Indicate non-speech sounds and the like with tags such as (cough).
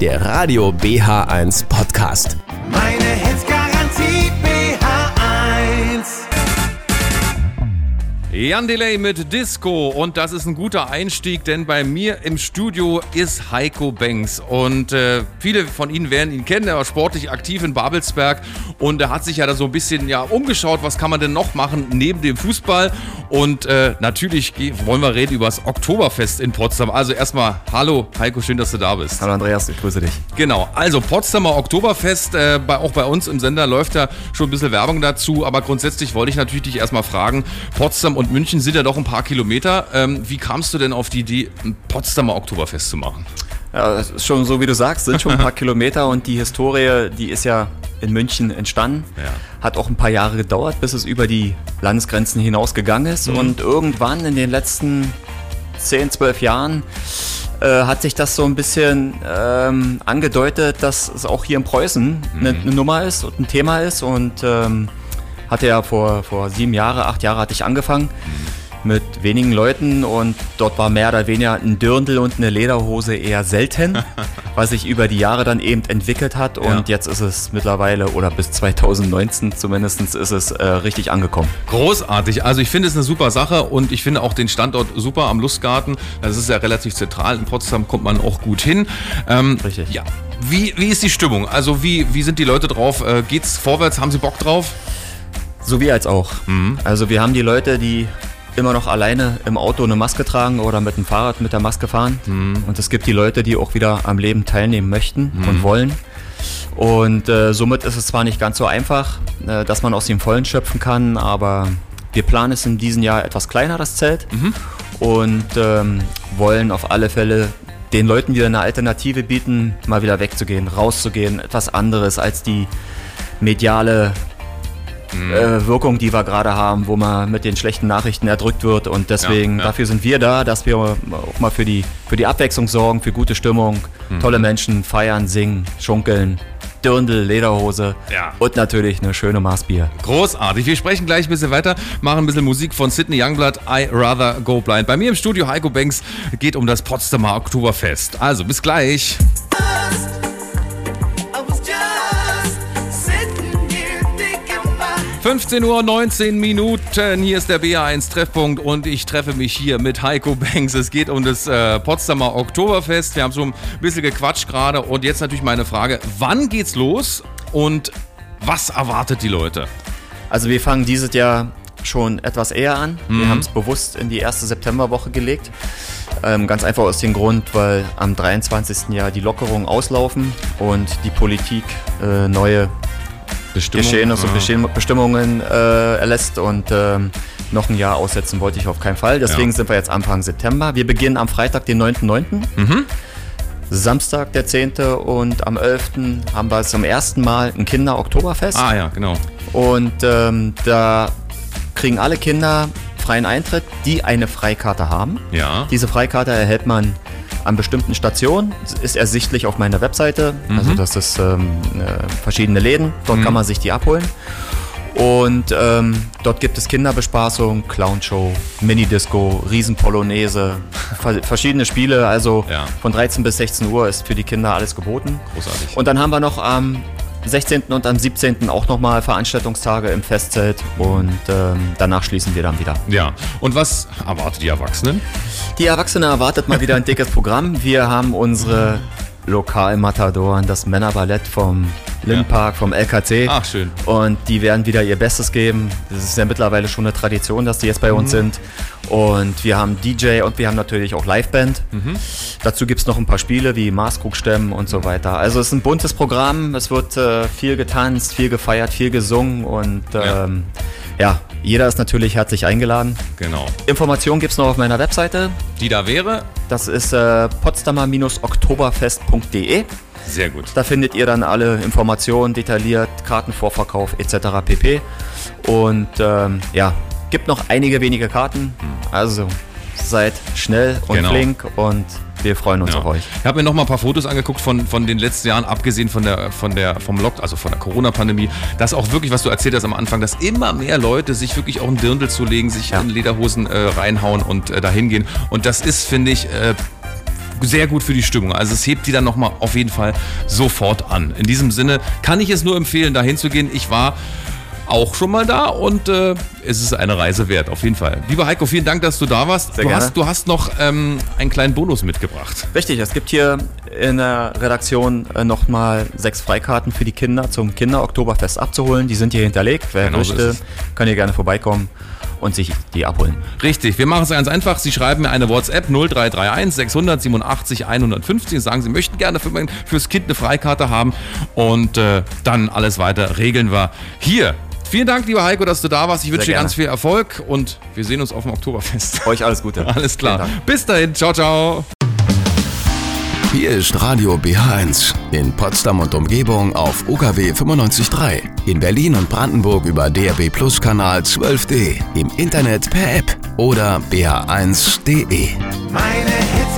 der Radio BH1 Podcast. Meine Hits Jan Delay mit Disco. Und das ist ein guter Einstieg, denn bei mir im Studio ist Heiko Banks und äh, viele von Ihnen werden ihn kennen, er war sportlich aktiv in Babelsberg. Und er hat sich ja da so ein bisschen ja umgeschaut, was kann man denn noch machen neben dem Fußball? Und äh, natürlich wollen wir reden über das Oktoberfest in Potsdam. Also erstmal hallo Heiko, schön, dass du da bist. Hallo Andreas, ich grüße dich. Genau, also Potsdamer Oktoberfest, äh, bei, auch bei uns im Sender läuft ja schon ein bisschen Werbung dazu, aber grundsätzlich wollte ich natürlich dich erstmal fragen, Potsdam und München sind ja doch ein paar Kilometer. Ähm, wie kamst du denn auf die Idee, ein Potsdamer Oktoberfest zu machen? Ja, es ist schon so, wie du sagst, sind schon ein paar (laughs) Kilometer und die Historie, die ist ja in München entstanden. Ja. Hat auch ein paar Jahre gedauert, bis es über die Landesgrenzen hinausgegangen ist. Mhm. Und irgendwann in den letzten 10, 12 Jahren äh, hat sich das so ein bisschen ähm, angedeutet, dass es auch hier in Preußen eine, eine Nummer ist und ein Thema ist. Und ähm, hatte ja vor, vor sieben Jahren, acht Jahren hatte ich angefangen mit wenigen Leuten und dort war mehr oder weniger ein Dirndl und eine Lederhose eher selten, (laughs) was sich über die Jahre dann eben entwickelt hat und Ja. jetzt ist es mittlerweile oder bis 2019 zumindest ist es äh, richtig angekommen. Großartig. Also ich finde es eine super Sache und ich finde auch den Standort super am Lustgarten. Das ist ja relativ zentral. In Potsdam kommt man auch gut hin. Ähm, Richtig. Ja. Wie, wie ist die Stimmung? Also wie, wie sind die Leute drauf? Äh, geht's vorwärts? Haben sie Bock drauf? So wie als auch. Mhm. Also wir haben die Leute, die immer noch alleine im Auto eine Maske tragen oder mit dem Fahrrad mit der Maske fahren. Mhm. Und es gibt die Leute, die auch wieder am Leben teilnehmen möchten und wollen. Und äh, somit ist es zwar nicht ganz so einfach, äh, dass man aus dem Vollen schöpfen kann, aber wir planen es in diesem Jahr etwas kleiner, das Zelt. Und ähm, wollen auf alle Fälle den Leuten wieder eine Alternative bieten, mal wieder wegzugehen, rauszugehen, etwas anderes als die mediale äh, Wirkung, die wir gerade haben, wo man mit den schlechten Nachrichten erdrückt wird. Und deswegen, Ja, ja. dafür sind wir da, dass wir auch mal für die, für die Abwechslung sorgen, für gute Stimmung, Mhm. tolle Menschen, feiern, singen, schunkeln, Dirndl, Lederhose Ja. und natürlich eine schöne Maßbier. Großartig. Wir sprechen gleich ein bisschen weiter, machen ein bisschen Musik von Sidney Youngblood, I Rather Go Blind. Bei mir im Studio Heiko Banks geht um das Potsdamer Oktoberfest. Also bis gleich. 15 Uhr 19 Minuten. Hier ist der BA1 Treffpunkt und ich treffe mich hier mit Heiko Banks. Es geht um das äh, Potsdamer Oktoberfest. Wir haben so ein bisschen gequatscht gerade und jetzt natürlich meine Frage: Wann geht's los und was erwartet die Leute? Also wir fangen dieses Jahr schon etwas eher an. Mhm. Wir haben es bewusst in die erste Septemberwoche gelegt. Ähm, ganz einfach aus dem Grund, weil am 23. Jahr die Lockerungen auslaufen und die Politik äh, neue Geschehnisse und Ja. Beschen- Bestimmungen äh, erlässt und ähm, noch ein Jahr aussetzen wollte ich auf keinen Fall. Deswegen Ja. sind wir jetzt Anfang September. Wir beginnen am Freitag, den 9.9. Mhm. Samstag, der 10. und am 11. haben wir zum ersten Mal ein Kinder-Oktoberfest. Ah ja, genau. Und ähm, da kriegen alle Kinder freien Eintritt, die eine Freikarte haben. Ja. Diese Freikarte erhält man an bestimmten Stationen, ist ersichtlich auf meiner Webseite. Also das ist ähm, äh, verschiedene Läden, dort kann man sich die abholen. Und ähm, dort gibt es Kinderbespaßung, Clownshow, Minidisco, Riesenpolonaise, (laughs) ver verschiedene Spiele. Also Ja. von 13 bis 16 Uhr ist für die Kinder alles geboten. Großartig. Und dann haben wir noch am 16. und am 17. auch nochmal Veranstaltungstage im Festzelt und ähm, danach schließen wir dann wieder. Ja. Und was erwartet die Erwachsenen? Die Erwachsene erwartet mal wieder ein dickes Programm. Wir haben unsere Lokalmatadoren, das Männerballett vom Lindpark, vom LKC. Ach, schön. Und die werden wieder ihr Bestes geben. Das ist ja mittlerweile schon eine Tradition, dass die jetzt bei Mhm. uns sind. Und wir haben DJ und wir haben natürlich auch Liveband. Mhm. Dazu gibt es noch ein paar Spiele wie Maßkrugstemmen und so weiter. Also es ist ein buntes Programm. Es wird äh, viel getanzt, viel gefeiert, viel gesungen. Und Ja. ähm, ja, jeder ist natürlich herzlich eingeladen. Genau. Informationen gibt es noch auf meiner Webseite. Die da wäre? Das ist äh, potsdamer-oktoberfest.de. Sehr gut. Da findet ihr dann alle Informationen detailliert, Kartenvorverkauf etc. pp. Und ähm, ja, gibt noch einige wenige Karten. Also seid schnell und Genau. flink und wir freuen uns Ja. auf euch. Ich habe mir noch mal ein paar Fotos angeguckt von, von den letzten Jahren, abgesehen von der, von der, vom Lock, also von der Corona-Pandemie. Das auch wirklich, was du erzählt hast am Anfang, dass immer mehr Leute sich wirklich auch ein Dirndl zulegen, sich Ja. in Lederhosen äh, reinhauen und äh, dahin gehen. Und das ist, finde ich, äh, sehr gut für die Stimmung. Also es hebt die dann nochmal auf jeden Fall sofort an. In diesem Sinne kann ich es nur empfehlen, da hinzugehen. Ich war auch schon mal da und äh, es ist eine Reise wert, auf jeden Fall. Lieber Heiko, vielen Dank, dass du da warst. Sehr du, gerne. hast, du hast noch ähm, einen kleinen Bonus mitgebracht. Richtig, es gibt hier in der Redaktion äh, nochmal sechs Freikarten für die Kinder zum Kinder-Oktoberfest abzuholen. Die sind hier hinterlegt. Wer Genau möchte, kann hier gerne vorbeikommen und sich die abholen. Richtig, wir machen es ganz einfach. Sie schreiben mir eine WhatsApp 0331 687 150 sagen, Sie möchten gerne für mein, fürs Kind eine Freikarte haben und äh, dann alles weiter regeln wir hier. Vielen Dank, lieber Heiko, dass du da warst. Ich wünsche dir ganz viel Erfolg und wir sehen uns auf dem Oktoberfest. (laughs) Euch alles Gute. Alles klar. Bis dahin. Ciao, ciao. Hier ist Radio BH1 in Potsdam und Umgebung auf UKW 95.3. In Berlin und Brandenburg über DRB Plus Kanal 12D. Im Internet per App oder bh1.de. Meine